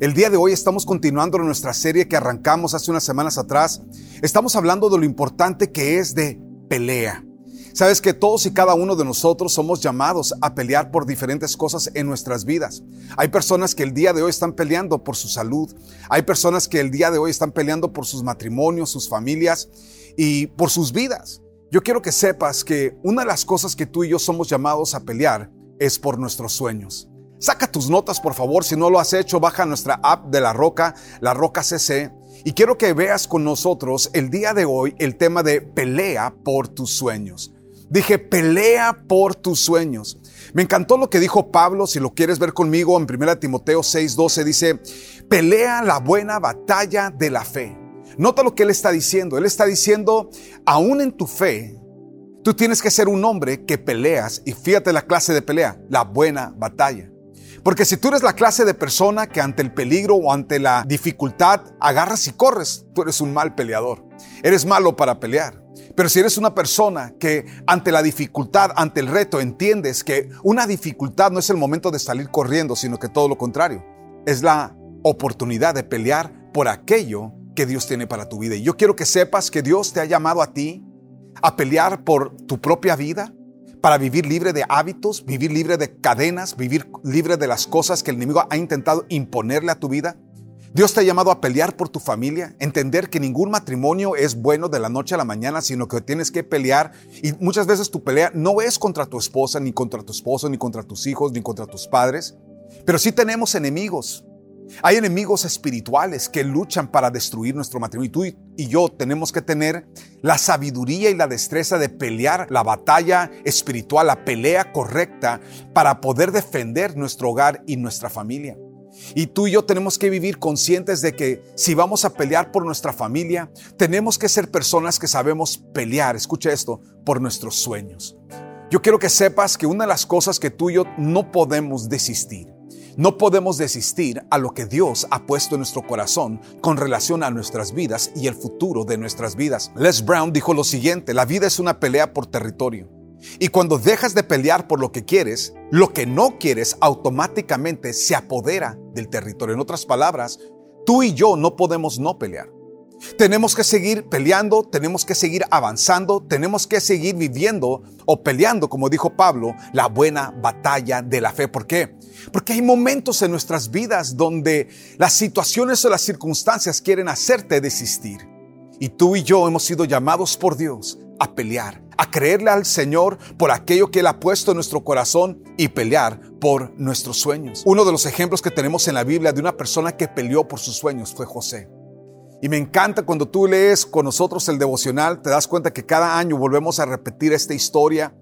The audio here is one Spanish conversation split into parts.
El día de hoy estamos continuando nuestra serie que arrancamos hace unas semanas atrás. Estamos hablando de lo importante que es de pelea. Sabes que todos y cada uno de nosotros somos llamados a pelear por diferentes cosas en nuestras vidas. Hay personas que el día de hoy están peleando por su salud. Hay personas que el día de hoy están peleando por sus matrimonios, sus familias y por sus vidas. Yo quiero que sepas que una de las cosas que tú y yo somos llamados a pelear es por nuestros sueños. Saca tus notas, por favor. Si no lo has hecho, baja nuestra app de La Roca, La Roca CC. Y quiero que veas con nosotros el día de hoy el tema de pelea por tus sueños. Dije, pelea por tus sueños. Me encantó lo que dijo Pablo, si lo quieres ver conmigo, en 1 Timoteo 6:12 dice, pelea la buena batalla de la fe. Nota lo que él está diciendo. Él está diciendo, aún en tu fe, tú tienes que ser un hombre que peleas. Y fíjate la clase de pelea, la buena batalla. Porque si tú eres la clase de persona que ante el peligro o ante la dificultad agarras y corres, tú eres un mal peleador. Eres malo para pelear. Pero si eres una persona que ante la dificultad, ante el reto, entiendes que una dificultad no es el momento de salir corriendo, sino que todo lo contrario, es la oportunidad de pelear por aquello que Dios tiene para tu vida. Y yo quiero que sepas que Dios te ha llamado a ti a pelear por tu propia vida, para vivir libre de hábitos, vivir libre de cadenas, vivir libre de las cosas que el enemigo ha intentado imponerle a tu vida. Dios te ha llamado a pelear por tu familia, entender que ningún matrimonio es bueno de la noche a la mañana, sino que tienes que pelear. Y muchas veces tu pelea no es contra tu esposa, ni contra tu esposo, ni contra tus hijos, ni contra tus padres. Pero sí tenemos enemigos. Hay enemigos espirituales que luchan para destruir nuestro matrimonio. Y tú y yo tenemos que tener la sabiduría y la destreza de pelear la batalla espiritual, la pelea correcta para poder defender nuestro hogar y nuestra familia. Y tú y yo tenemos que vivir conscientes de que si vamos a pelear por nuestra familia, tenemos que ser personas que sabemos pelear, escucha esto, por nuestros sueños. Yo quiero que sepas que una de las cosas que tú y yo no podemos desistir no podemos desistir a lo que Dios ha puesto en nuestro corazón con relación a nuestras vidas y el futuro de nuestras vidas. Les Brown dijo lo siguiente, la vida es una pelea por territorio. Y cuando dejas de pelear por lo que quieres, lo que no quieres automáticamente se apodera del territorio. En otras palabras, tú y yo no podemos no pelear. Tenemos que seguir peleando, tenemos que seguir avanzando, tenemos que seguir viviendo o peleando, como dijo Pablo, la buena batalla de la fe. ¿Por qué? Porque hay momentos en nuestras vidas donde las situaciones o las circunstancias quieren hacerte desistir. Y tú y yo hemos sido llamados por Dios a pelear, a creerle al Señor por aquello que Él ha puesto en nuestro corazón y pelear por nuestros sueños. Uno de los ejemplos que tenemos en la Biblia de una persona que peleó por sus sueños fue José. Y me encanta cuando tú lees con nosotros el devocional, te das cuenta que cada año volvemos a repetir esta historia.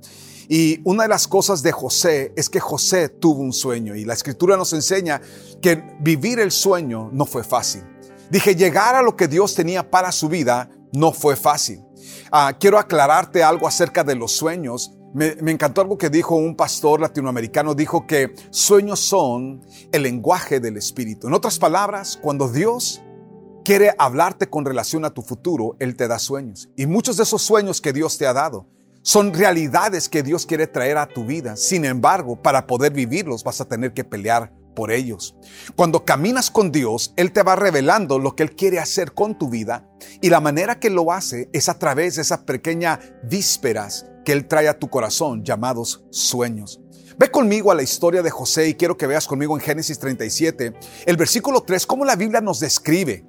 Y una de las cosas de José es que José tuvo un sueño y la escritura nos enseña que vivir el sueño no fue fácil. Dije, llegar a lo que Dios tenía para su vida no fue fácil. Ah, quiero aclararte algo acerca de los sueños. Me, me, encantó algo que dijo un pastor latinoamericano, dijo que sueños son el lenguaje del espíritu. En otras palabras, cuando Dios quiere hablarte con relación a tu futuro, Él te da sueños. Y muchos de esos sueños que Dios te ha dado son realidades que Dios quiere traer a tu vida. Sin embargo, para poder vivirlos vas a tener que pelear por ellos. Cuando caminas con Dios, Él te va revelando lo que Él quiere hacer con tu vida y la manera que lo hace es a través de esas pequeñas vísperas que Él trae a tu corazón llamados sueños. Ve conmigo a la historia de José y quiero que veas conmigo en Génesis 37, el versículo 3, cómo la Biblia nos describe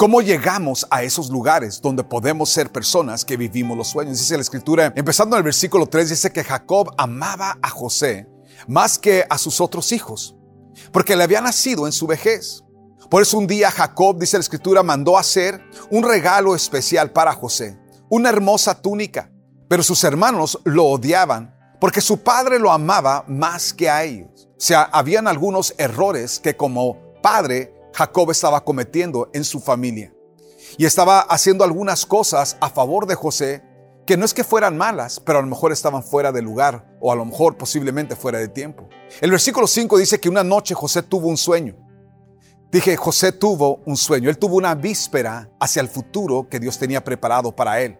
¿Cómo llegamos a esos lugares donde podemos ser personas que vivimos los sueños? Dice la escritura, empezando en el versículo 3, dice que Jacob amaba a José más que a sus otros hijos, porque le había nacido en su vejez. Por eso un día Jacob, dice la escritura, mandó hacer un regalo especial para José, una hermosa túnica, pero sus hermanos lo odiaban porque su padre lo amaba más que a ellos. O sea, habían algunos errores que como padre Jacob estaba cometiendo en su familia. Y estaba haciendo algunas cosas a favor de José que no es que fueran malas, pero a lo mejor estaban fuera de lugar o a lo mejor posiblemente fuera de tiempo. El versículo 5 dice que una noche José tuvo un sueño. Dije, José tuvo un sueño, él tuvo una víspera hacia el futuro que Dios tenía preparado para él.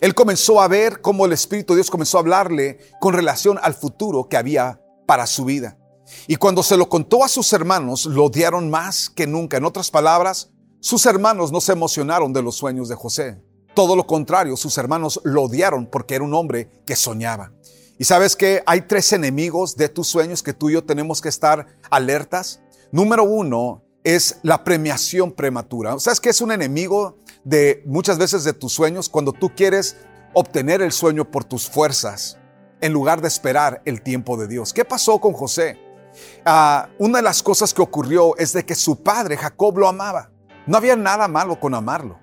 Él comenzó a ver cómo el Espíritu de Dios comenzó a hablarle con relación al futuro que había para su vida. Y cuando se lo contó a sus hermanos, lo odiaron más que nunca. En otras palabras, sus hermanos no se emocionaron de los sueños de José. Todo lo contrario, sus hermanos lo odiaron porque era un hombre que soñaba. Y sabes que hay tres enemigos de tus sueños que tú y yo tenemos que estar alertas. Número uno es la premiación prematura. ¿Sabes que es un enemigo de muchas veces de tus sueños cuando tú quieres obtener el sueño por tus fuerzas en lugar de esperar el tiempo de Dios? ¿Qué pasó con José? Ah, una de las cosas que ocurrió es de que su padre Jacob lo amaba. No había nada malo con amarlo.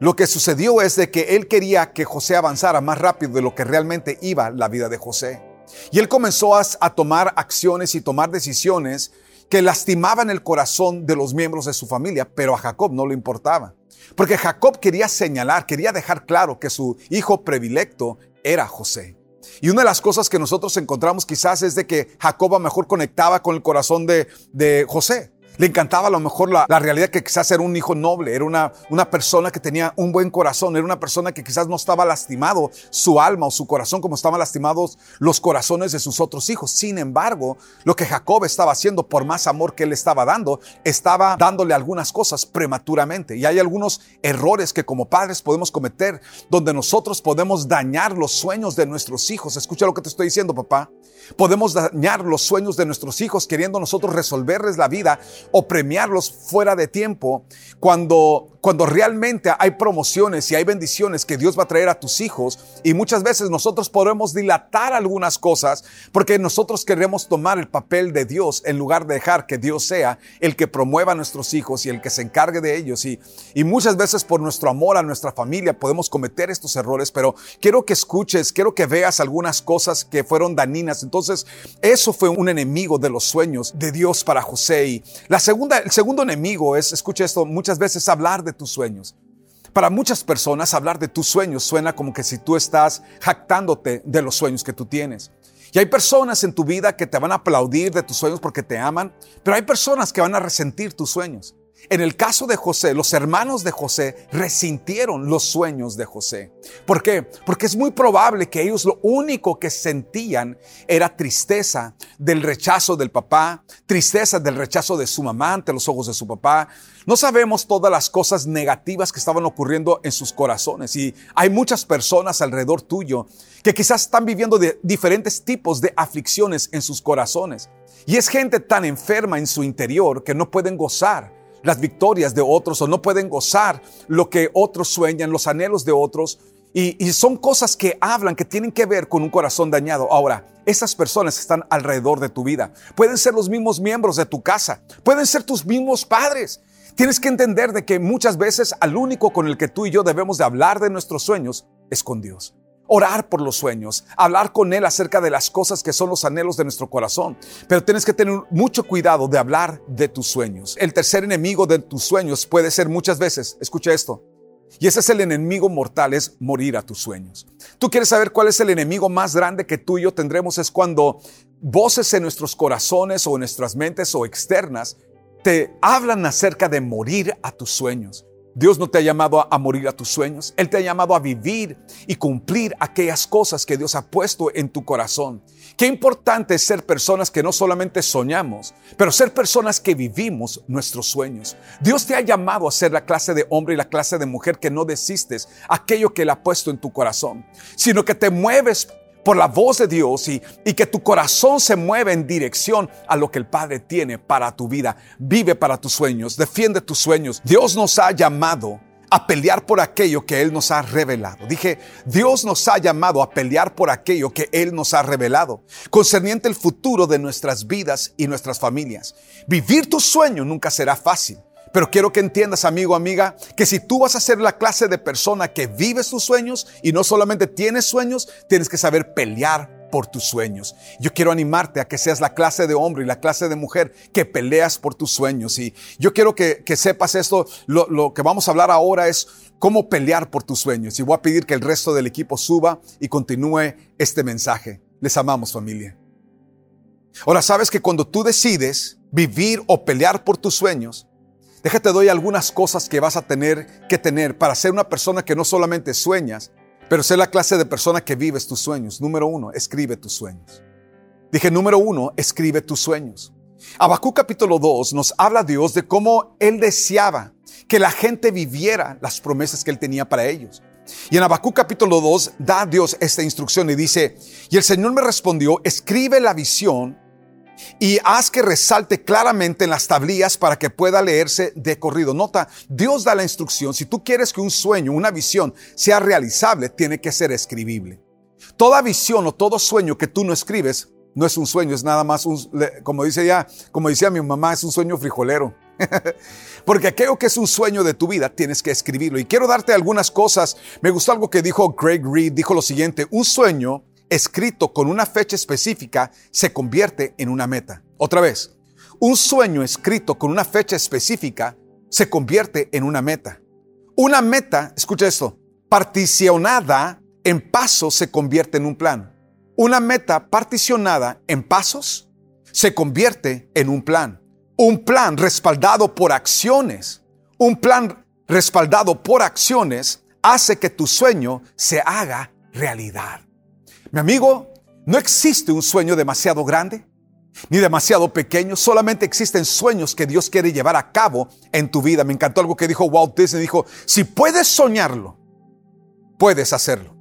Lo que sucedió es de que él quería que José avanzara más rápido de lo que realmente iba la vida de José. Y él comenzó a, a tomar acciones y tomar decisiones que lastimaban el corazón de los miembros de su familia, pero a Jacob no le importaba. Porque Jacob quería señalar, quería dejar claro que su hijo predilecto era José. Y una de las cosas que nosotros encontramos quizás es de que Jacob a mejor conectaba con el corazón de José. Le encantaba a lo mejor la, realidad que quizás era un hijo noble, era una, una persona que tenía un buen corazón, era una persona que quizás no estaba lastimado su alma o su corazón como estaban lastimados los corazones de sus otros hijos. Sin embargo, lo que Jacob estaba haciendo, por más amor que él estaba dando, estaba dándole algunas cosas prematuramente. Y hay algunos errores que como padres podemos cometer donde nosotros podemos dañar los sueños de nuestros hijos. Escucha lo que te estoy diciendo, papá. Podemos dañar los sueños de nuestros hijos queriendo nosotros resolverles la vida o premiarlos fuera de tiempo cuando cuando realmente hay promociones y hay bendiciones que Dios va a traer a tus hijos y muchas veces nosotros podemos dilatar algunas cosas porque nosotros queremos tomar el papel de Dios en lugar de dejar que Dios sea el que promueva a nuestros hijos y el que se encargue de ellos y, y muchas veces por nuestro amor a nuestra familia podemos cometer estos errores, pero quiero que escuches, quiero que veas algunas cosas que fueron daninas. Entonces, eso fue un enemigo de los sueños de Dios para José. Y la segunda, el segundo enemigo es, escucha esto, muchas veces hablar de tus sueños. Para muchas personas hablar de tus sueños suena como que si tú estás jactándote de los sueños que tú tienes. Y hay personas en tu vida que te van a aplaudir de tus sueños porque te aman, pero hay personas que van a resentir tus sueños. En el caso de José, los hermanos de José resintieron los sueños de José. ¿Por qué? Porque es muy probable que ellos lo único que sentían era tristeza del rechazo del papá, tristeza del rechazo de su mamá ante los ojos de su papá. No sabemos todas las cosas negativas que estaban ocurriendo en sus corazones y hay muchas personas alrededor tuyo que quizás están viviendo de diferentes tipos de aflicciones en sus corazones. Y es gente tan enferma en su interior que no pueden gozar las victorias de otros o no pueden gozar lo que otros sueñan, los anhelos de otros. Y, son cosas que hablan, que tienen que ver con un corazón dañado. Ahora, esas personas están alrededor de tu vida. Pueden ser los mismos miembros de tu casa. Pueden ser tus mismos padres. Tienes que entender de que muchas veces al único con el que tú y yo debemos de hablar de nuestros sueños es con Dios orar por los sueños, hablar con Él acerca de las cosas que son los anhelos de nuestro corazón. Pero tienes que tener mucho cuidado de hablar de tus sueños. El tercer enemigo de tus sueños puede ser muchas veces, escucha esto, y ese es el enemigo mortal, es morir a tus sueños. Tú quieres saber cuál es el enemigo más grande que tú y yo tendremos, es cuando voces en nuestros corazones o en nuestras mentes o externas te hablan acerca de morir a tus sueños. Dios no te ha llamado a, morir a tus sueños, Él te ha llamado a vivir y cumplir aquellas cosas que Dios ha puesto en tu corazón. Qué importante es ser personas que no solamente soñamos, pero ser personas que vivimos nuestros sueños. Dios te ha llamado a ser la clase de hombre y la clase de mujer que no desistes aquello que Él ha puesto en tu corazón, sino que te mueves por la voz de Dios y, que tu corazón se mueve en dirección a lo que el Padre tiene para tu vida. Vive para tus sueños, defiende tus sueños. Dios nos ha llamado a pelear por aquello que Él nos ha revelado. Dije, Dios nos ha llamado a pelear por aquello que Él nos ha revelado, concerniente el futuro de nuestras vidas y nuestras familias. Vivir tu sueño nunca será fácil. Pero quiero que entiendas, amigo, amiga, que si tú vas a ser la clase de persona que vive sus sueños y no solamente tienes sueños, tienes que saber pelear por tus sueños. Yo quiero animarte a que seas la clase de hombre y la clase de mujer que peleas por tus sueños. Y yo quiero que, sepas esto. Lo, lo que vamos a hablar ahora es cómo pelear por tus sueños. Y voy a pedir que el resto del equipo suba y continúe este mensaje. Les amamos familia. Ahora sabes que cuando tú decides vivir o pelear por tus sueños, déjate doy algunas cosas que vas a tener que tener para ser una persona que no solamente sueñas, pero ser la clase de persona que vives tus sueños. Número uno, escribe tus sueños. Dije, número uno, escribe tus sueños. Abacú capítulo 2 nos habla Dios de cómo Él deseaba que la gente viviera las promesas que Él tenía para ellos. Y en Abacú capítulo 2 da Dios esta instrucción y dice, y el Señor me respondió, escribe la visión y haz que resalte claramente en las tablillas para que pueda leerse de corrido. Nota, Dios da la instrucción, si tú quieres que un sueño, una visión sea realizable, tiene que ser escribible. Toda visión o todo sueño que tú no escribes, no es un sueño, es nada más un, como dice ya, como decía mi mamá, es un sueño frijolero. Porque aquello que es un sueño de tu vida, tienes que escribirlo. Y quiero darte algunas cosas. Me gustó algo que dijo Greg Reed, dijo lo siguiente, un sueño escrito con una fecha específica se convierte en una meta. Otra vez, un sueño escrito con una fecha específica se convierte en una meta. Una meta, escucha esto, particionada en pasos se convierte en un plan. Una meta particionada en pasos se convierte en un plan. Un plan respaldado por acciones. Un plan respaldado por acciones hace que tu sueño se haga realidad. Mi amigo, no existe un sueño demasiado grande ni demasiado pequeño, solamente existen sueños que Dios quiere llevar a cabo en tu vida. Me encantó algo que dijo Walt Disney, dijo, si puedes soñarlo, puedes hacerlo.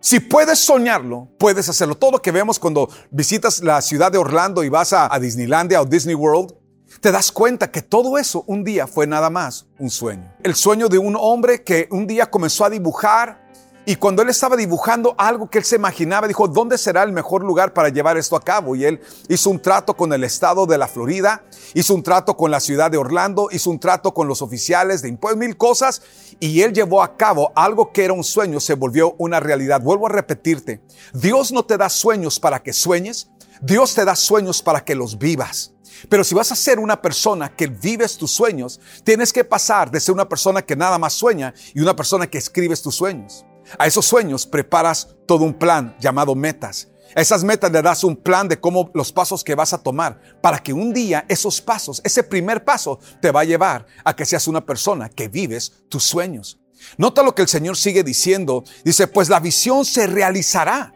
Si puedes soñarlo, puedes hacerlo. Todo lo que vemos cuando visitas la ciudad de Orlando y vas a, a Disneylandia o Disney World, te das cuenta que todo eso un día fue nada más un sueño. El sueño de un hombre que un día comenzó a dibujar y cuando él estaba dibujando algo que él se imaginaba, dijo, ¿dónde será el mejor lugar para llevar esto a cabo? Y él hizo un trato con el estado de la Florida, hizo un trato con la ciudad de Orlando, hizo un trato con los oficiales de impuestos, mil cosas, y él llevó a cabo algo que era un sueño, se volvió una realidad. Vuelvo a repetirte, Dios no te da sueños para que sueñes, Dios te da sueños para que los vivas. Pero si vas a ser una persona que vives tus sueños, tienes que pasar de ser una persona que nada más sueña y una persona que escribes tus sueños. A esos sueños preparas todo un plan llamado metas. A esas metas le das un plan de cómo los pasos que vas a tomar para que un día esos pasos, ese primer paso te va a llevar a que seas una persona que vives tus sueños. Nota lo que el Señor sigue diciendo. Dice, pues la visión se realizará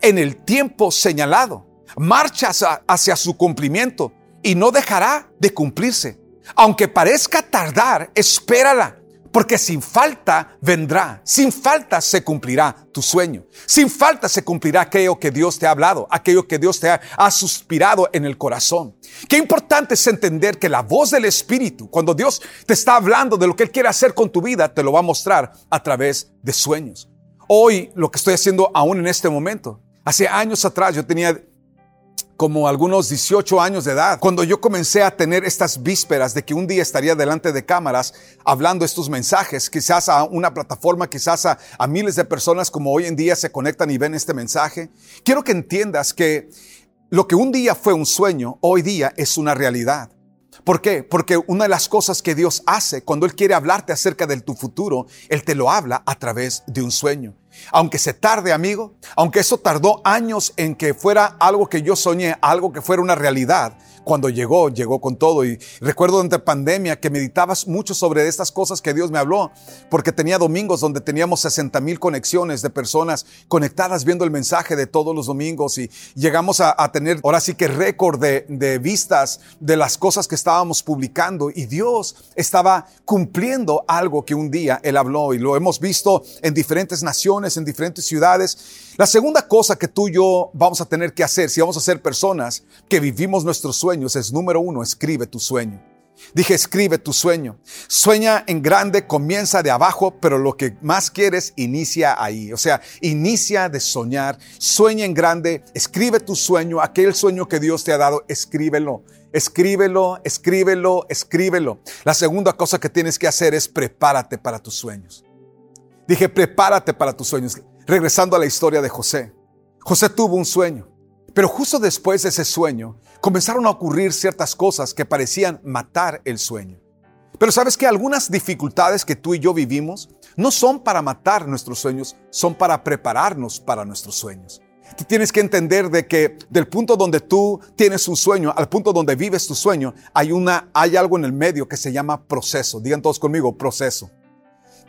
en el tiempo señalado. Marcha hacia su cumplimiento y no dejará de cumplirse. Aunque parezca tardar, espérala porque sin falta vendrá, sin falta se cumplirá tu sueño, sin falta se cumplirá aquello que Dios te ha hablado, aquello que Dios te ha, suspirado en el corazón. Qué importante es entender que la voz del Espíritu, cuando Dios te está hablando de lo que Él quiere hacer con tu vida, te lo va a mostrar a través de sueños. Hoy, lo que estoy haciendo aún en este momento, hace años atrás yo tenía como algunos 18 años de edad, cuando yo comencé a tener estas vísperas de que un día estaría delante de cámaras hablando estos mensajes, quizás a una plataforma, quizás a, miles de personas como hoy en día se conectan y ven este mensaje, quiero que entiendas que lo que un día fue un sueño, hoy día es una realidad. ¿Por qué? Porque una de las cosas que Dios hace cuando Él quiere hablarte acerca de tu futuro, Él te lo habla a través de un sueño. Aunque se tarde, amigo, aunque eso tardó años en que fuera algo que yo soñé, algo que fuera una realidad, cuando llegó, llegó con todo. Y recuerdo durante pandemia que meditabas mucho sobre estas cosas que Dios me habló, porque tenía domingos donde teníamos 60 mil conexiones de personas conectadas viendo el mensaje de todos los domingos y llegamos a, tener ahora sí que récord de, de vistas de las cosas que estábamos publicando y Dios estaba cumpliendo algo que un día Él habló y lo hemos visto en diferentes naciones, en diferentes ciudades. La segunda cosa que tú y yo vamos a tener que hacer si vamos a ser personas que vivimos nuestros sueños es número uno, escribe tu sueño. Dije, escribe tu sueño. Sueña en grande, comienza de abajo, pero lo que más quieres, inicia ahí. O sea, inicia de soñar. Sueña en grande, escribe tu sueño, aquel sueño que Dios te ha dado, escríbelo. Escríbelo, escríbelo, escríbelo. La segunda cosa que tienes que hacer es prepárate para tus sueños. Dije, prepárate para tus sueños regresando a la historia de José. José tuvo un sueño, pero justo después de ese sueño comenzaron a ocurrir ciertas cosas que parecían matar el sueño. Pero sabes que algunas dificultades que tú y yo vivimos no son para matar nuestros sueños, son para prepararnos para nuestros sueños. Tienes que entender de que del punto donde tú tienes un sueño al punto donde vives tu sueño, hay una hay algo en el medio que se llama proceso. Digan todos conmigo, proceso.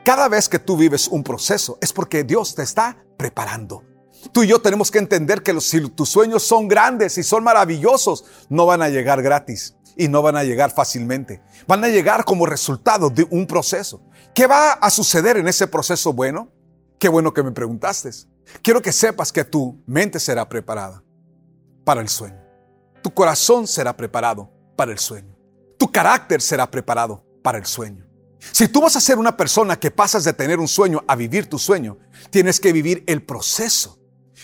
Cada vez que tú vives un proceso es porque Dios te está preparando. Tú y yo tenemos que entender que los, si tus sueños son grandes y son maravillosos, no van a llegar gratis y no van a llegar fácilmente. Van a llegar como resultado de un proceso. ¿Qué va a suceder en ese proceso bueno? Qué bueno que me preguntaste. Quiero que sepas que tu mente será preparada para el sueño. Tu corazón será preparado para el sueño. Tu carácter será preparado para el sueño. Si tú vas a ser una persona que pasas de tener un sueño a vivir tu sueño, tienes que vivir el proceso.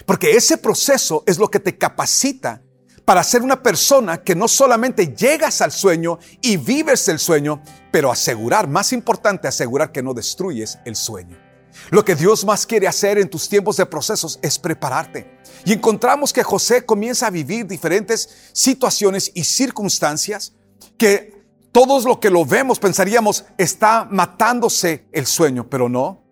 Porque ese proceso es lo que te capacita para ser una persona que no solamente llegas al sueño y vives el sueño, pero asegurar, más importante, asegurar que no destruyes el sueño. Lo que Dios más quiere hacer en tus tiempos de procesos es prepararte. Y encontramos que José comienza a vivir diferentes situaciones y circunstancias que todos lo que lo vemos pensaríamos está matándose el sueño, pero no.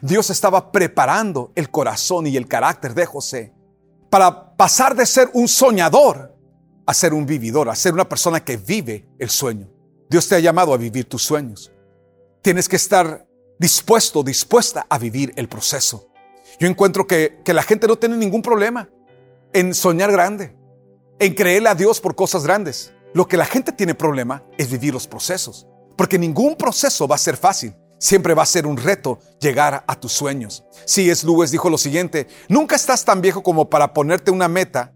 Dios estaba preparando el corazón y el carácter de José para pasar de ser un soñador a ser un vividor, a ser una persona que vive el sueño. Dios te ha llamado a vivir tus sueños. Tienes que estar dispuesto, dispuesta a vivir el proceso. Yo encuentro que, que la gente no tiene ningún problema en soñar grande, en creerle a Dios por cosas grandes. Lo que la gente tiene problema es vivir los procesos, porque ningún proceso va a ser fácil. Siempre va a ser un reto llegar a tus sueños. Es Lewis dijo lo siguiente, nunca estás tan viejo como para ponerte una meta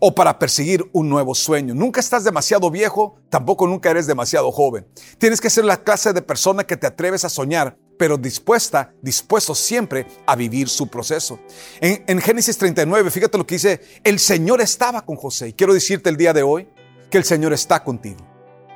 o para perseguir un nuevo sueño. Nunca estás demasiado viejo, tampoco nunca eres demasiado joven. Tienes que ser la clase de persona que te atreves a soñar, pero dispuesta, dispuesto siempre a vivir su proceso. En, en Génesis 39, fíjate lo que dice, el Señor estaba con José. Y quiero decirte el día de hoy que el Señor está contigo.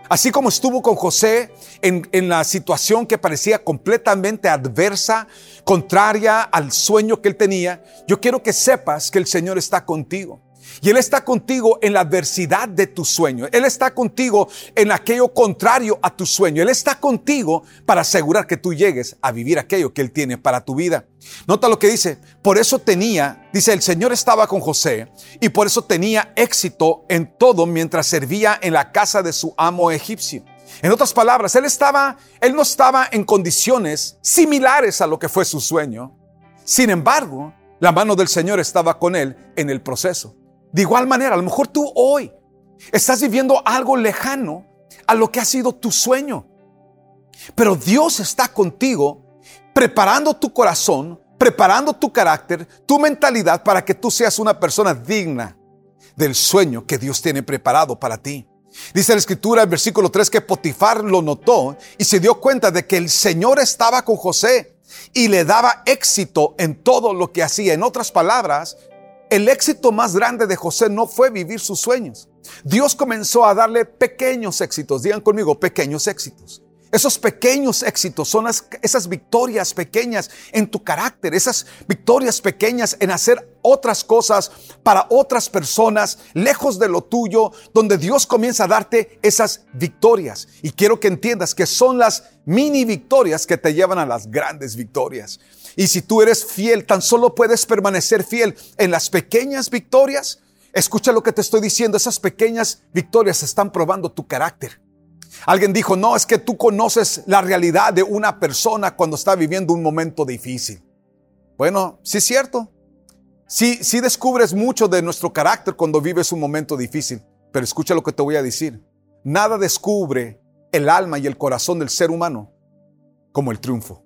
Así como estuvo con José en, la situación que parecía completamente adversa, contraria al sueño que él tenía, yo quiero que sepas que el Señor está contigo. Y Él está contigo en la adversidad de tu sueño. Él está contigo en aquello contrario a tu sueño. Él está contigo para asegurar que tú llegues a vivir aquello que Él tiene para tu vida. Nota lo que dice. Por eso tenía, dice, el Señor estaba con José y por eso tenía éxito en todo mientras servía en la casa de su amo egipcio. En otras palabras, él estaba, él no estaba en condiciones similares a lo que fue su sueño. Sin embargo, la mano del Señor estaba con él en el proceso. De igual manera, a lo mejor tú hoy estás viviendo algo lejano a lo que ha sido tu sueño. Pero Dios está contigo preparando tu corazón, preparando tu carácter, tu mentalidad para que tú seas una persona digna del sueño que Dios tiene preparado para ti. Dice la escritura en versículo 3 que Potifar lo notó y se dio cuenta de que el Señor estaba con José y le daba éxito en todo lo que hacía. En otras palabras, el éxito más grande de José no fue vivir sus sueños. Dios comenzó a darle pequeños éxitos. Digan conmigo, pequeños éxitos. Esos pequeños éxitos son esas victorias pequeñas en tu carácter, esas victorias pequeñas en hacer otras cosas para otras personas, lejos de lo tuyo, donde Dios comienza a darte esas victorias. Y quiero que entiendas que son las mini victorias que te llevan a las grandes victorias. Y si tú eres fiel, tan solo puedes permanecer fiel en las pequeñas victorias. Escucha lo que te estoy diciendo, esas pequeñas victorias están probando tu carácter. Alguien dijo, no, es que tú conoces la realidad de una persona cuando está viviendo un momento difícil. Bueno, sí es cierto. Sí, sí descubres mucho de nuestro carácter cuando vives un momento difícil. Pero escucha lo que te voy a decir. Nada descubre el alma y el corazón del ser humano como el triunfo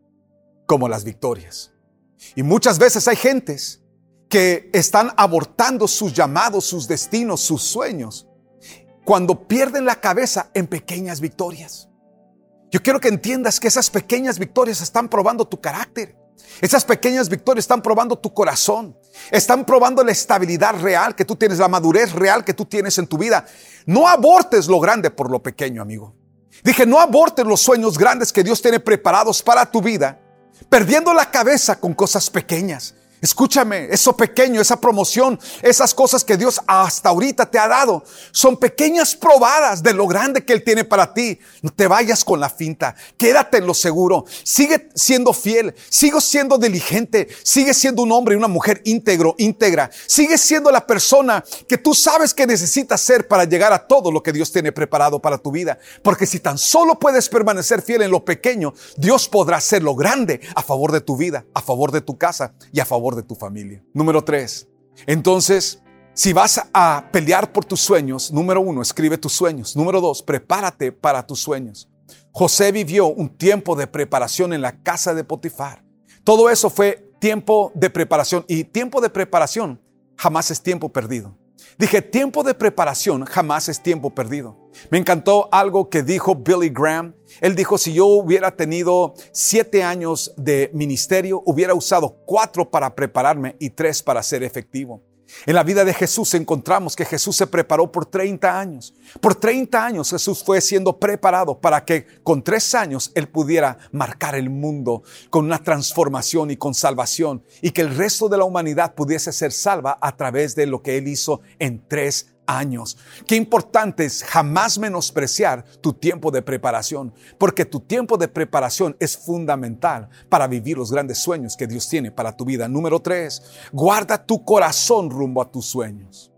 como las victorias. Y muchas veces hay gentes que están abortando sus llamados, sus destinos, sus sueños, cuando pierden la cabeza en pequeñas victorias. Yo quiero que entiendas que esas pequeñas victorias están probando tu carácter. Esas pequeñas victorias están probando tu corazón. Están probando la estabilidad real que tú tienes, la madurez real que tú tienes en tu vida. No abortes lo grande por lo pequeño, amigo. Dije, no abortes los sueños grandes que Dios tiene preparados para tu vida perdiendo la cabeza con cosas pequeñas. Escúchame, eso pequeño, esa promoción, esas cosas que Dios hasta ahorita te ha dado, son pequeñas probadas de lo grande que Él tiene para ti. No te vayas con la finta, quédate en lo seguro, sigue siendo fiel, sigue siendo diligente, sigue siendo un hombre y una mujer íntegro, íntegra, sigue siendo la persona que tú sabes que necesitas ser para llegar a todo lo que Dios tiene preparado para tu vida. Porque si tan solo puedes permanecer fiel en lo pequeño, Dios podrá hacer lo grande a favor de tu vida, a favor de tu casa y a de tu familia. Número tres. Entonces, si vas a pelear por tus sueños, número uno, escribe tus sueños. Número dos, prepárate para tus sueños. José vivió un tiempo de preparación en la casa de Potifar. Todo eso fue tiempo de preparación y tiempo de preparación jamás es tiempo perdido. Dije, tiempo de preparación jamás es tiempo perdido. Me encantó algo que dijo Billy Graham. Él dijo, si yo hubiera tenido siete años de ministerio, hubiera usado cuatro para prepararme y tres para ser efectivo. En la vida de Jesús encontramos que Jesús se preparó por 30 años. Por 30 años Jesús fue siendo preparado para que con tres años Él pudiera marcar el mundo con una transformación y con salvación y que el resto de la humanidad pudiese ser salva a través de lo que Él hizo en tres años. Qué importante es jamás menospreciar tu tiempo de preparación, porque tu tiempo de preparación es fundamental para vivir los grandes sueños que Dios tiene para tu vida. Número tres, guarda tu corazón rumbo a tus sueños.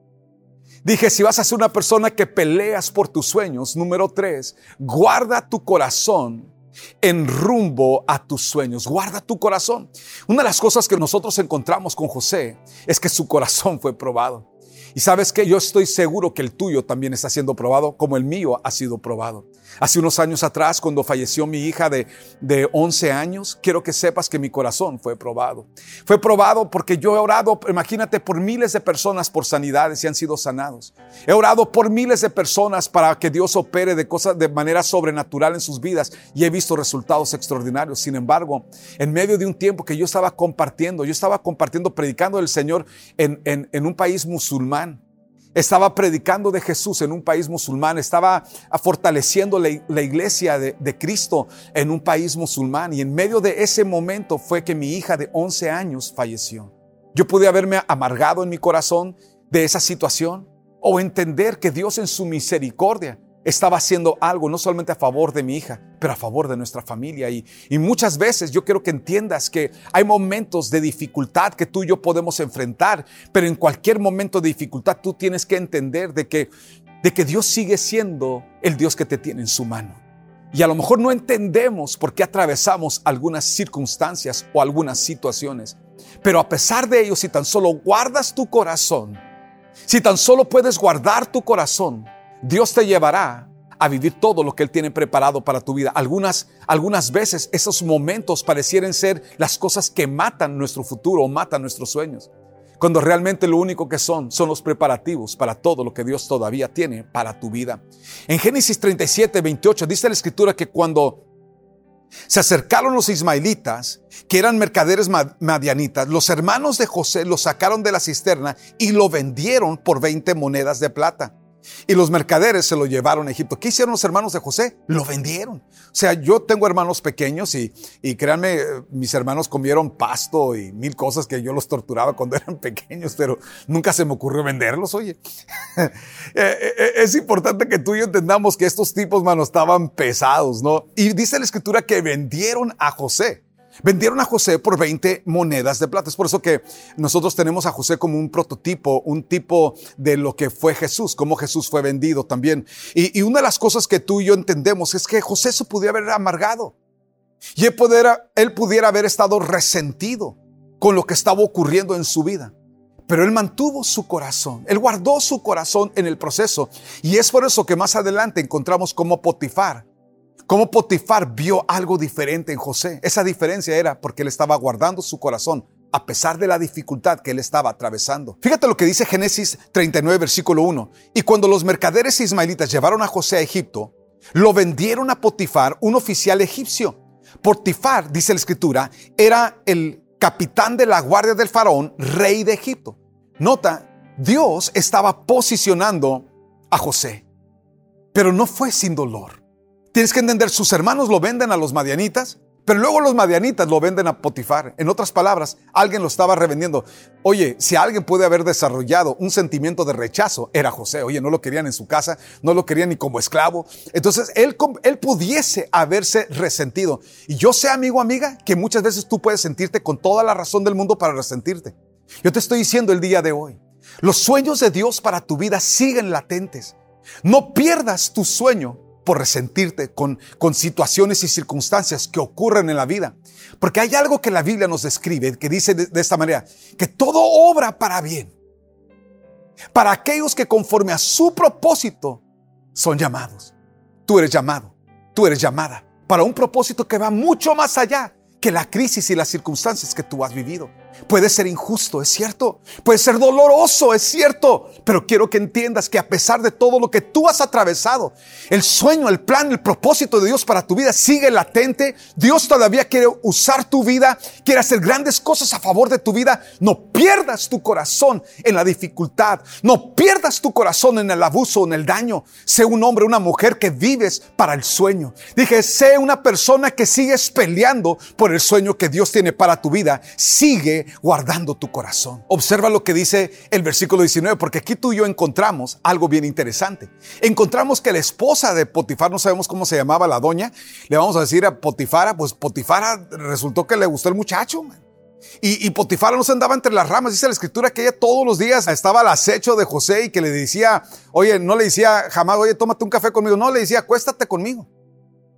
Dije, si vas a ser una persona que peleas por tus sueños, número tres, guarda tu corazón en rumbo a tus sueños. Guarda tu corazón. Una de las cosas que nosotros encontramos con José es que su corazón fue probado. Y sabes que yo estoy seguro que el tuyo también está siendo probado, como el mío ha sido probado. Hace unos años atrás, cuando falleció mi hija de, de 11 años, quiero que sepas que mi corazón fue probado. Fue probado porque yo he orado, imagínate, por miles de personas por sanidades y han sido sanados. He orado por miles de personas para que Dios opere de cosas de manera sobrenatural en sus vidas y he visto resultados extraordinarios. Sin embargo, en medio de un tiempo que yo estaba compartiendo, yo estaba compartiendo, predicando del Señor en, en, en un país musulmán estaba predicando de Jesús en un país musulmán, estaba fortaleciendo la, iglesia de, Cristo en un país musulmán y en medio de ese momento fue que mi hija de 11 años falleció. Yo pude haberme amargado en mi corazón de esa situación o entender que Dios en su misericordia estaba haciendo algo no solamente a favor de mi hija, pero a favor de nuestra familia. Y, y, muchas veces yo quiero que entiendas que hay momentos de dificultad que tú y yo podemos enfrentar, pero en cualquier momento de dificultad tú tienes que entender de que, de que Dios sigue siendo el Dios que te tiene en su mano. Y a lo mejor no entendemos por qué atravesamos algunas circunstancias o algunas situaciones, pero a pesar de ello, si tan solo guardas tu corazón, si tan solo puedes guardar tu corazón, Dios te llevará a vivir todo lo que Él tiene preparado para tu vida. Algunas, algunas veces esos momentos parecieran ser las cosas que matan nuestro futuro o matan nuestros sueños. Cuando realmente lo único que son son los preparativos para todo lo que Dios todavía tiene para tu vida. En Génesis 37, 28 dice la escritura que cuando se acercaron los ismaelitas, que eran mercaderes madianitas, los hermanos de José lo sacaron de la cisterna y lo vendieron por 20 monedas de plata. Y los mercaderes se lo llevaron a Egipto. ¿Qué hicieron los hermanos de José? Lo vendieron. O sea, yo tengo hermanos pequeños y, y créanme, mis hermanos comieron pasto y mil cosas que yo los torturaba cuando eran pequeños, pero nunca se me ocurrió venderlos, oye. Eh, eh, eh, es importante que tú y yo entendamos que estos tipos, mano, estaban pesados, ¿no? Y dice la escritura que vendieron a José. Vendieron a José por 20 monedas de plata. Es por eso que nosotros tenemos a José como un prototipo, un tipo de lo que fue Jesús, como Jesús fue vendido también. Y, una de las cosas que tú y yo entendemos es que José se pudiera haber amargado. Y él pudiera, él pudiera haber estado resentido con lo que estaba ocurriendo en su vida. Pero él mantuvo su corazón, él guardó su corazón en el proceso. Y es por eso que más adelante encontramos como Potifar Cómo Potifar vio algo diferente en José. Esa diferencia era porque él estaba guardando su corazón a pesar de la dificultad que él estaba atravesando. Fíjate lo que dice Génesis 39, versículo 1. Y cuando los mercaderes ismaelitas llevaron a José a Egipto, lo vendieron a Potifar, un oficial egipcio. Potifar, dice la escritura, era el capitán de la guardia del faraón, rey de Egipto. Nota, Dios estaba posicionando a José, pero no fue sin dolor. Tienes que entender, sus hermanos lo venden a los madianitas, Pero luego los madianitas lo venden a Potifar. En otras palabras, alguien lo estaba revendiendo. Oye, si alguien puede haber desarrollado un sentimiento de rechazo, era José. Oye, no lo querían en su casa, no lo querían ni como esclavo. Entonces, él, él pudiese haberse resentido. Y yo sé, amigo, amiga, que muchas veces tú puedes sentirte con toda la razón del mundo para resentirte. Yo te estoy diciendo el día de hoy, los sueños de Dios para tu vida siguen latentes. No pierdas tu sueño por resentirte con, con situaciones y circunstancias que ocurren en la vida. Porque hay algo que la Biblia nos describe que dice de, de esta manera, que todo obra para bien. Para aquellos que conforme a su propósito son llamados. Tú eres llamado, tú eres llamada para un propósito que va mucho más allá que la crisis y las circunstancias que tú has vivido. Puede ser injusto, es cierto. Puede ser doloroso, es cierto. Pero quiero que entiendas que a pesar de todo lo que tú has atravesado, el sueño, el plan, el propósito de Dios para tu vida sigue latente. Dios todavía quiere usar tu vida, quiere hacer grandes cosas a favor de tu vida. No pierdas tu corazón en la dificultad. No pierdas tu corazón en el abuso, en el daño. Sé un hombre, una mujer que vives para el sueño. Dije, sé una persona que sigues peleando por el sueño que Dios tiene para tu vida. Sigue guardando tu corazón. Observa lo que dice el versículo 19, porque aquí tú y yo encontramos algo bien interesante. Encontramos que la esposa de Potifar, no sabemos cómo se llamaba la doña, le vamos a decir a Potifara, pues Potifara resultó que le gustó el muchacho. Y, y, Potifara no se andaba entre las ramas. Dice la escritura que ella todos los días estaba al acecho de José y que le decía, oye, no le decía jamás, oye, tómate un café conmigo. No, le decía, acuéstate conmigo.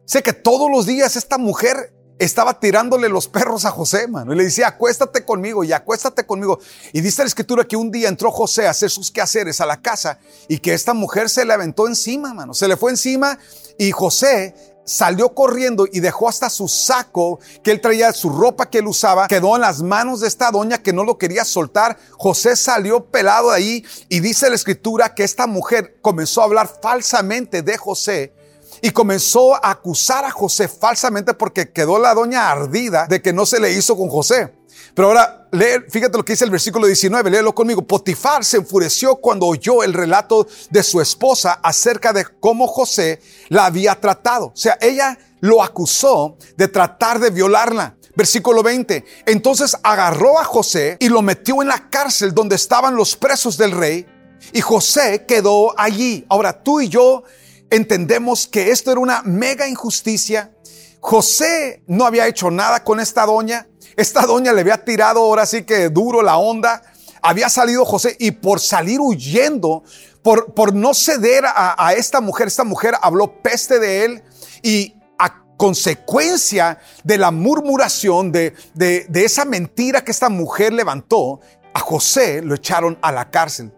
Sé que todos los días esta mujer estaba tirándole los perros a José, mano. Y le decía, acuéstate conmigo y acuéstate conmigo. Y dice la escritura que un día entró José a hacer sus quehaceres a la casa y que esta mujer se le aventó encima, mano. Se le fue encima y José salió corriendo y dejó hasta su saco que él traía, su ropa que él usaba, quedó en las manos de esta doña que no lo quería soltar. José salió pelado de ahí y dice la escritura que esta mujer comenzó a hablar falsamente de José y comenzó a acusar a José falsamente porque quedó la doña ardida de que no se le hizo con José. Pero ahora, lee, fíjate lo que dice el versículo 19, léelo conmigo. Potifar se enfureció cuando oyó el relato de su esposa acerca de cómo José la había tratado. O sea, ella lo acusó de tratar de violarla. Versículo 20. Entonces agarró a José y lo metió en la cárcel donde estaban los presos del rey. Y José quedó allí. Ahora tú y yo entendemos que esto era una mega injusticia. José no había hecho nada con esta doña. Esta doña le había tirado ahora sí que duro la onda. Había salido José y por salir huyendo, por, por no ceder a, esta mujer, esta mujer habló peste de él y a consecuencia de la murmuración, de, de, de esa mentira que esta mujer levantó, a José lo echaron a la cárcel.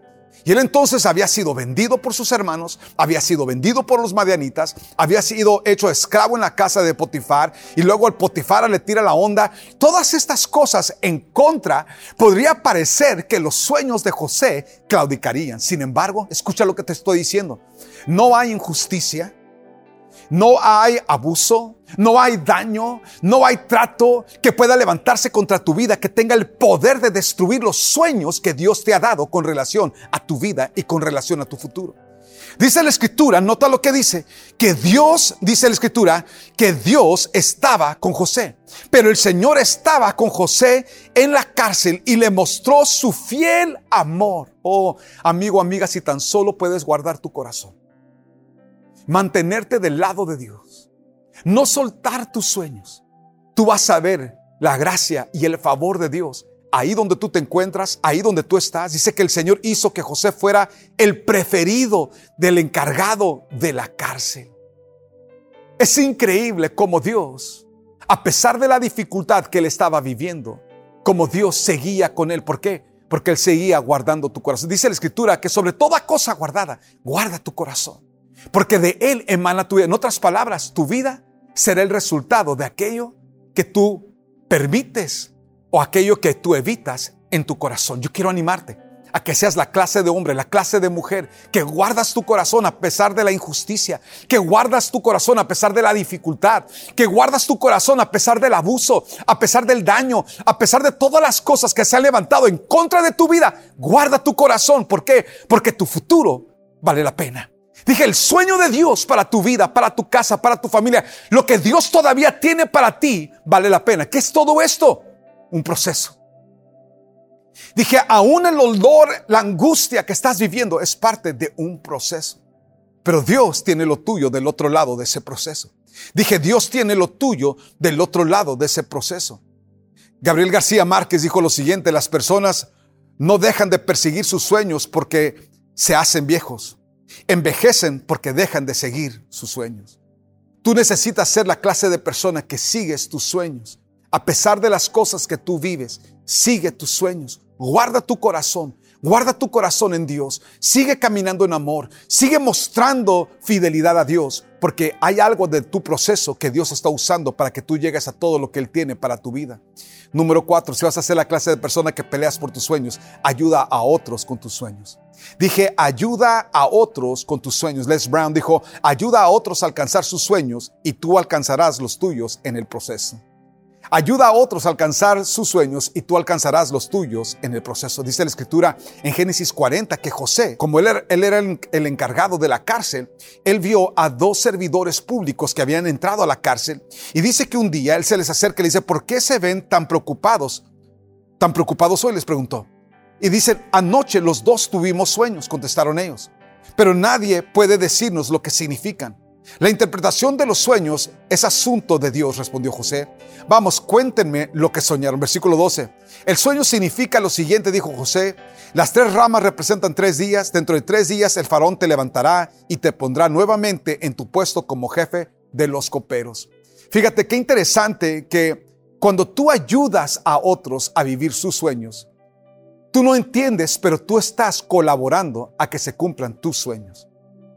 Y él entonces había sido vendido por sus hermanos, había sido vendido por los madianitas, había sido hecho esclavo en la casa de Potifar y luego el Potifar le tira la onda. Todas estas cosas en contra podría parecer que los sueños de José claudicarían. Sin embargo, escucha lo que te estoy diciendo. No hay injusticia, no hay abuso, no hay daño, no hay trato que pueda levantarse contra tu vida, que tenga el poder de destruir los sueños que Dios te ha dado con relación a tu vida y con relación a tu futuro. Dice la escritura, nota lo que dice, que Dios, dice la escritura, que Dios estaba con José. Pero el Señor estaba con José en la cárcel y le mostró su fiel amor. Oh, amigo, amiga, si tan solo puedes guardar tu corazón mantenerte del lado de Dios, no soltar tus sueños, tú vas a ver la gracia y el favor de Dios ahí donde tú te encuentras, ahí donde tú estás. Dice que el Señor hizo que José fuera el preferido del encargado de la cárcel. Es increíble como Dios, a pesar de la dificultad que él estaba viviendo, como Dios seguía con él. ¿Por qué? Porque él seguía guardando tu corazón. Dice la escritura que sobre toda cosa guardada, guarda tu corazón. Porque de Él emana tu vida. En otras palabras, tu vida será el resultado de aquello que tú permites o aquello que tú evitas en tu corazón. Yo quiero animarte a que seas la clase de hombre, la clase de mujer, que guardas tu corazón a pesar de la injusticia, que guardas tu corazón a pesar de la dificultad, que guardas tu corazón a pesar del abuso, a pesar del daño, a pesar de todas las cosas que se han levantado en contra de tu vida. Guarda tu corazón. ¿Por qué? Porque tu futuro vale la pena. Dije, el sueño de Dios para tu vida, para tu casa, para tu familia, lo que Dios todavía tiene para ti, vale la pena. ¿Qué es todo esto? Un proceso. Dije, aún el dolor, la angustia que estás viviendo es parte de un proceso. Pero Dios tiene lo tuyo del otro lado de ese proceso. Dije, Dios tiene lo tuyo del otro lado de ese proceso. Gabriel García Márquez dijo lo siguiente, las personas no dejan de perseguir sus sueños porque se hacen viejos. Envejecen porque dejan de seguir sus sueños. Tú necesitas ser la clase de persona que sigues tus sueños. A pesar de las cosas que tú vives, sigue tus sueños. Guarda tu corazón. Guarda tu corazón en Dios. Sigue caminando en amor. Sigue mostrando fidelidad a Dios. Porque hay algo de tu proceso que Dios está usando para que tú llegues a todo lo que Él tiene para tu vida. Número cuatro, si vas a ser la clase de persona que peleas por tus sueños, ayuda a otros con tus sueños. Dije, ayuda a otros con tus sueños. Les Brown dijo, ayuda a otros a alcanzar sus sueños y tú alcanzarás los tuyos en el proceso. Ayuda a otros a alcanzar sus sueños y tú alcanzarás los tuyos en el proceso. Dice la escritura en Génesis 40 que José, como él era, el, el, encargado de la cárcel, él vio a dos servidores públicos que habían entrado a la cárcel y dice que un día él se les acerca y le dice, ¿por qué se ven tan preocupados? ¿Tan preocupados hoy? Les preguntó. Y dicen, anoche los dos tuvimos sueños, contestaron ellos, pero nadie puede decirnos lo que significan. La interpretación de los sueños es asunto de Dios, respondió José. Vamos, cuéntenme lo que soñaron. Versículo 12. El sueño significa lo siguiente, dijo José. Las tres ramas representan tres días. Dentro de tres días el faraón te levantará y te pondrá nuevamente en tu puesto como jefe de los coperos. Fíjate qué interesante que cuando tú ayudas a otros a vivir sus sueños, tú no entiendes, pero tú estás colaborando a que se cumplan tus sueños.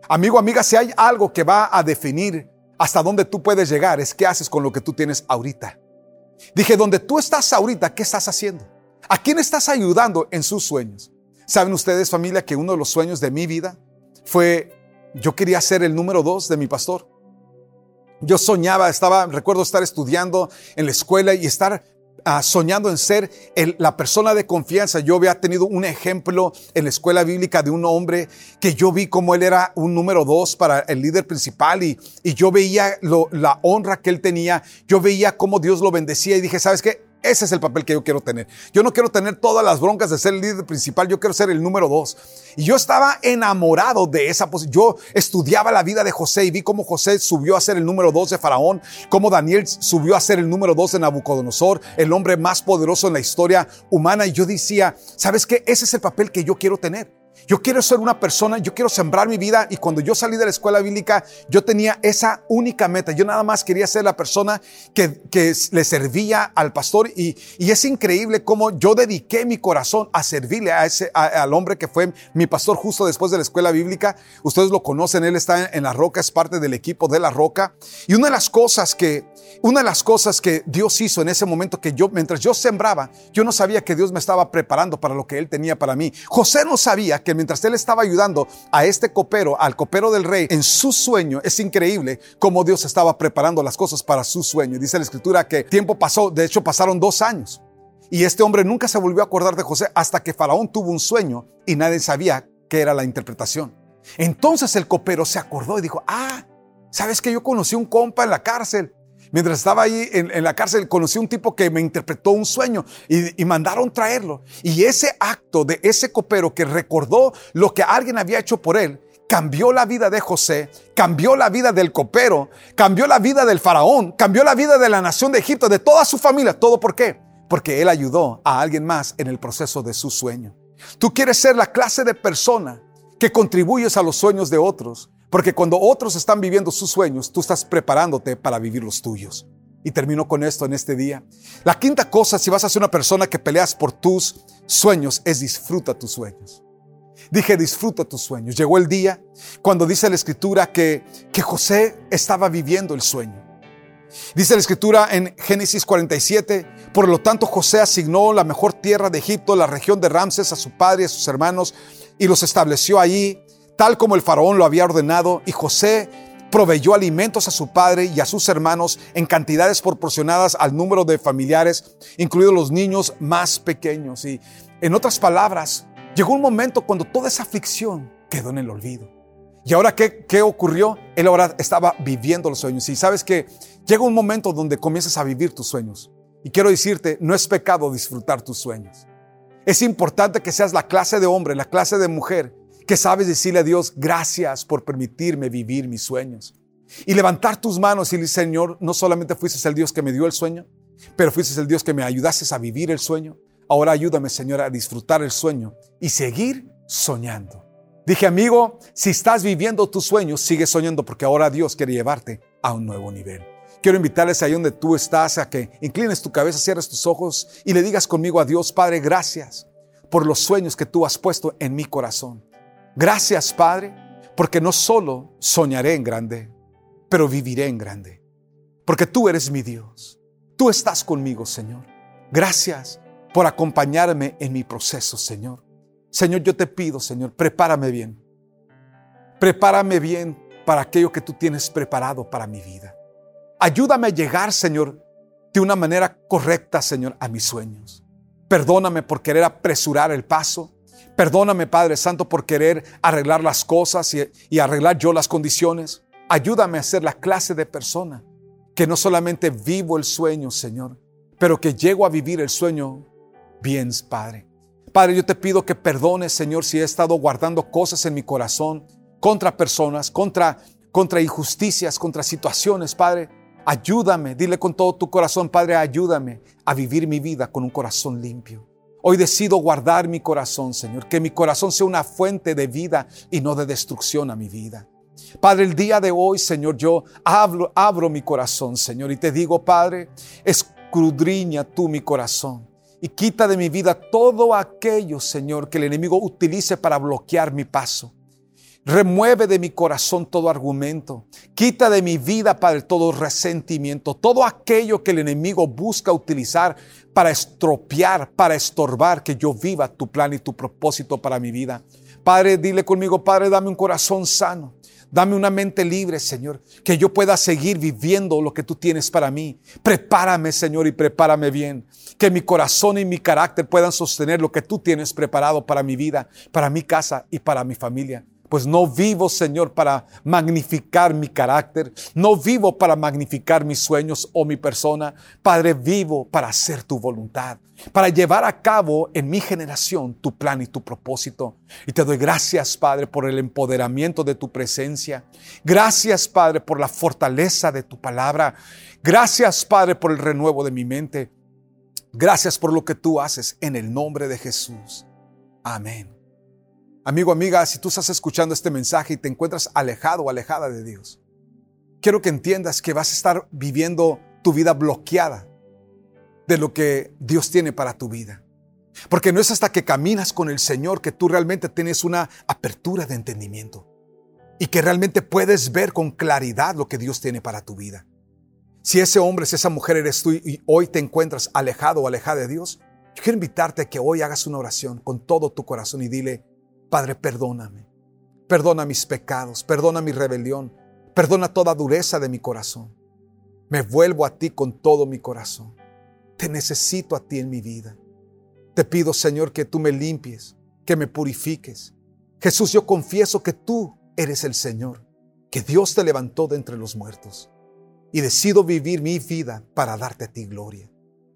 Amigo, amiga, si hay algo que va a definir hasta dónde tú puedes llegar, es qué haces con lo que tú tienes ahorita. Dije, donde tú estás ahorita, ¿qué estás haciendo? ¿A quién estás ayudando en sus sueños? ¿Saben ustedes, familia, que uno de los sueños de mi vida fue, yo quería ser el número dos de mi pastor? Yo soñaba, estaba, recuerdo estar estudiando en la escuela y estar uh, soñando en ser la persona de confianza. Yo había tenido un ejemplo en la escuela bíblica de un hombre que yo vi como él era un número dos para el líder principal y, y yo veía lo, la honra que él tenía. Yo veía cómo Dios lo bendecía y dije, ¿sabes qué? Ese es el papel que yo quiero tener. Yo no quiero tener todas las broncas de ser el líder principal, yo quiero ser el número dos. Y yo estaba enamorado de esa posición. Yo estudiaba la vida de José y vi cómo José subió a ser el número dos de Faraón, cómo Daniel subió a ser el número dos de Nabucodonosor, el hombre más poderoso en la historia humana. Y yo decía, ¿sabes qué? Ese es el papel que yo quiero tener. Yo quiero ser una persona, yo quiero sembrar mi vida y cuando yo salí de la escuela bíblica, yo tenía esa única meta. Yo nada más quería ser la persona que, que le servía al pastor y, y, es increíble cómo yo dediqué mi corazón a servirle a ese, al hombre que fue mi pastor justo después de la escuela bíblica. Ustedes lo conocen, él está en la roca, es parte del equipo de la roca. Y una de las cosas que, una de las cosas que Dios hizo en ese momento que yo, mientras yo sembraba, yo no sabía que Dios me estaba preparando para lo que él tenía para mí. José no sabía que mientras él estaba ayudando a este copero, al copero del rey, en su sueño, es increíble cómo Dios estaba preparando las cosas para su sueño. Dice la escritura que tiempo pasó, de hecho pasaron dos años. Y este hombre nunca se volvió a acordar de José hasta que Faraón tuvo un sueño y nadie sabía qué era la interpretación. Entonces el copero se acordó y dijo, ah, ¿sabes que yo conocí un compa en la cárcel? Mientras estaba ahí en, la cárcel, conocí un tipo que me interpretó un sueño y, y, mandaron traerlo. Y ese acto de ese copero que recordó lo que alguien había hecho por él, cambió la vida de José, cambió la vida del copero, cambió la vida del faraón, cambió la vida de la nación de Egipto, de toda su familia. ¿Todo por qué? Porque él ayudó a alguien más en el proceso de su sueño. Tú quieres ser la clase de persona que contribuyes a los sueños de otros. Porque cuando otros están viviendo sus sueños, tú estás preparándote para vivir los tuyos. Y termino con esto en este día. La quinta cosa, si vas a ser una persona que peleas por tus sueños, es disfruta tus sueños. Dije, disfruta tus sueños. Llegó el día cuando dice la escritura que, que José estaba viviendo el sueño. Dice la escritura en Génesis 47, por lo tanto José asignó la mejor tierra de Egipto, la región de Ramses, a su padre y a sus hermanos, y los estableció allí tal como el faraón lo había ordenado, y José proveyó alimentos a su padre y a sus hermanos en cantidades proporcionadas al número de familiares, incluidos los niños más pequeños. Y en otras palabras, llegó un momento cuando toda esa aflicción quedó en el olvido. ¿Y ahora qué, qué ocurrió? Él ahora estaba viviendo los sueños. Y sabes que llega un momento donde comienzas a vivir tus sueños. Y quiero decirte, no es pecado disfrutar tus sueños. Es importante que seas la clase de hombre, la clase de mujer, que sabes decirle a Dios, gracias por permitirme vivir mis sueños. Y levantar tus manos y decir, Señor, no solamente fuiste el Dios que me dio el sueño, pero fuiste el Dios que me ayudaste a vivir el sueño. Ahora ayúdame, Señor, a disfrutar el sueño y seguir soñando. Dije, amigo, si estás viviendo tus sueños, sigue soñando porque ahora Dios quiere llevarte a un nuevo nivel. Quiero invitarles ahí donde tú estás a que inclines tu cabeza, cierres tus ojos y le digas conmigo a Dios, Padre, gracias por los sueños que tú has puesto en mi corazón. Gracias, Padre, porque no solo soñaré en grande, pero viviré en grande. Porque tú eres mi Dios. Tú estás conmigo, Señor. Gracias por acompañarme en mi proceso, Señor. Señor, yo te pido, Señor, prepárame bien. Prepárame bien para aquello que tú tienes preparado para mi vida. Ayúdame a llegar, Señor, de una manera correcta, Señor, a mis sueños. Perdóname por querer apresurar el paso. Perdóname, Padre Santo, por querer arreglar las cosas y, arreglar yo las condiciones. Ayúdame a ser la clase de persona que no solamente vivo el sueño, Señor, pero que llego a vivir el sueño bien, Padre. Padre, yo te pido que perdones, Señor, si he estado guardando cosas en mi corazón contra personas, contra, contra injusticias, contra situaciones, Padre. Ayúdame, dile con todo tu corazón, Padre, ayúdame a vivir mi vida con un corazón limpio. Hoy decido guardar mi corazón, Señor, que mi corazón sea una fuente de vida y no de destrucción a mi vida. Padre, el día de hoy, Señor, yo abro, mi corazón, Señor, y te digo, Padre, escudriña tú mi corazón y quita de mi vida todo aquello, Señor, que el enemigo utilice para bloquear mi paso. Remueve de mi corazón todo argumento. Quita de mi vida, Padre, todo resentimiento, todo aquello que el enemigo busca utilizar para estropear, para estorbar que yo viva tu plan y tu propósito para mi vida. Padre, dile conmigo, Padre, dame un corazón sano. Dame una mente libre, Señor, que yo pueda seguir viviendo lo que tú tienes para mí. Prepárame, Señor, y prepárame bien. Que mi corazón y mi carácter puedan sostener lo que tú tienes preparado para mi vida, para mi casa y para mi familia. Pues no vivo, Señor, para magnificar mi carácter, no vivo para magnificar mis sueños o mi persona. Padre, vivo para hacer tu voluntad, para llevar a cabo en mi generación tu plan y tu propósito. Y te doy gracias, Padre, por el empoderamiento de tu presencia. Gracias, Padre, por la fortaleza de tu palabra. Gracias, Padre, por el renuevo de mi mente. Gracias por lo que tú haces en el nombre de Jesús. Amén. Amigo, amiga, si tú estás escuchando este mensaje y te encuentras alejado o alejada de Dios, quiero que entiendas que vas a estar viviendo tu vida bloqueada de lo que Dios tiene para tu vida. Porque no es hasta que caminas con el Señor que tú realmente tienes una apertura de entendimiento y que realmente puedes ver con claridad lo que Dios tiene para tu vida. Si ese hombre, si esa mujer eres tú y hoy te encuentras alejado o alejada de Dios, quiero invitarte a que hoy hagas una oración con todo tu corazón y dile, Padre, perdóname. Perdona mis pecados, perdona mi rebelión, perdona toda dureza de mi corazón. Me vuelvo a ti con todo mi corazón. Te necesito a ti en mi vida. Te pido, Señor, que tú me limpies, que me purifiques. Jesús, yo confieso que tú eres el Señor, que Dios te levantó de entre los muertos. Y decido vivir mi vida para darte a ti gloria.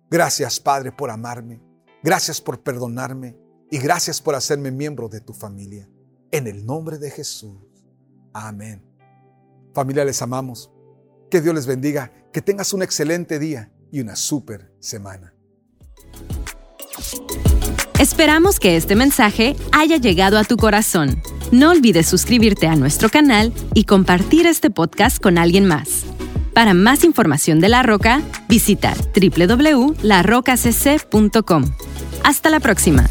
Gracias, Padre, por amarme. Gracias por perdonarme y gracias por hacerme miembro de tu familia. En el nombre de Jesús. Amén. Familia, les amamos. Que Dios les bendiga. Que tengas un excelente día y una súper semana. Esperamos que este mensaje haya llegado a tu corazón. No olvides suscribirte a nuestro canal y compartir este podcast con alguien más. Para más información de La Roca, visita www.larocacc.com. Hasta la próxima.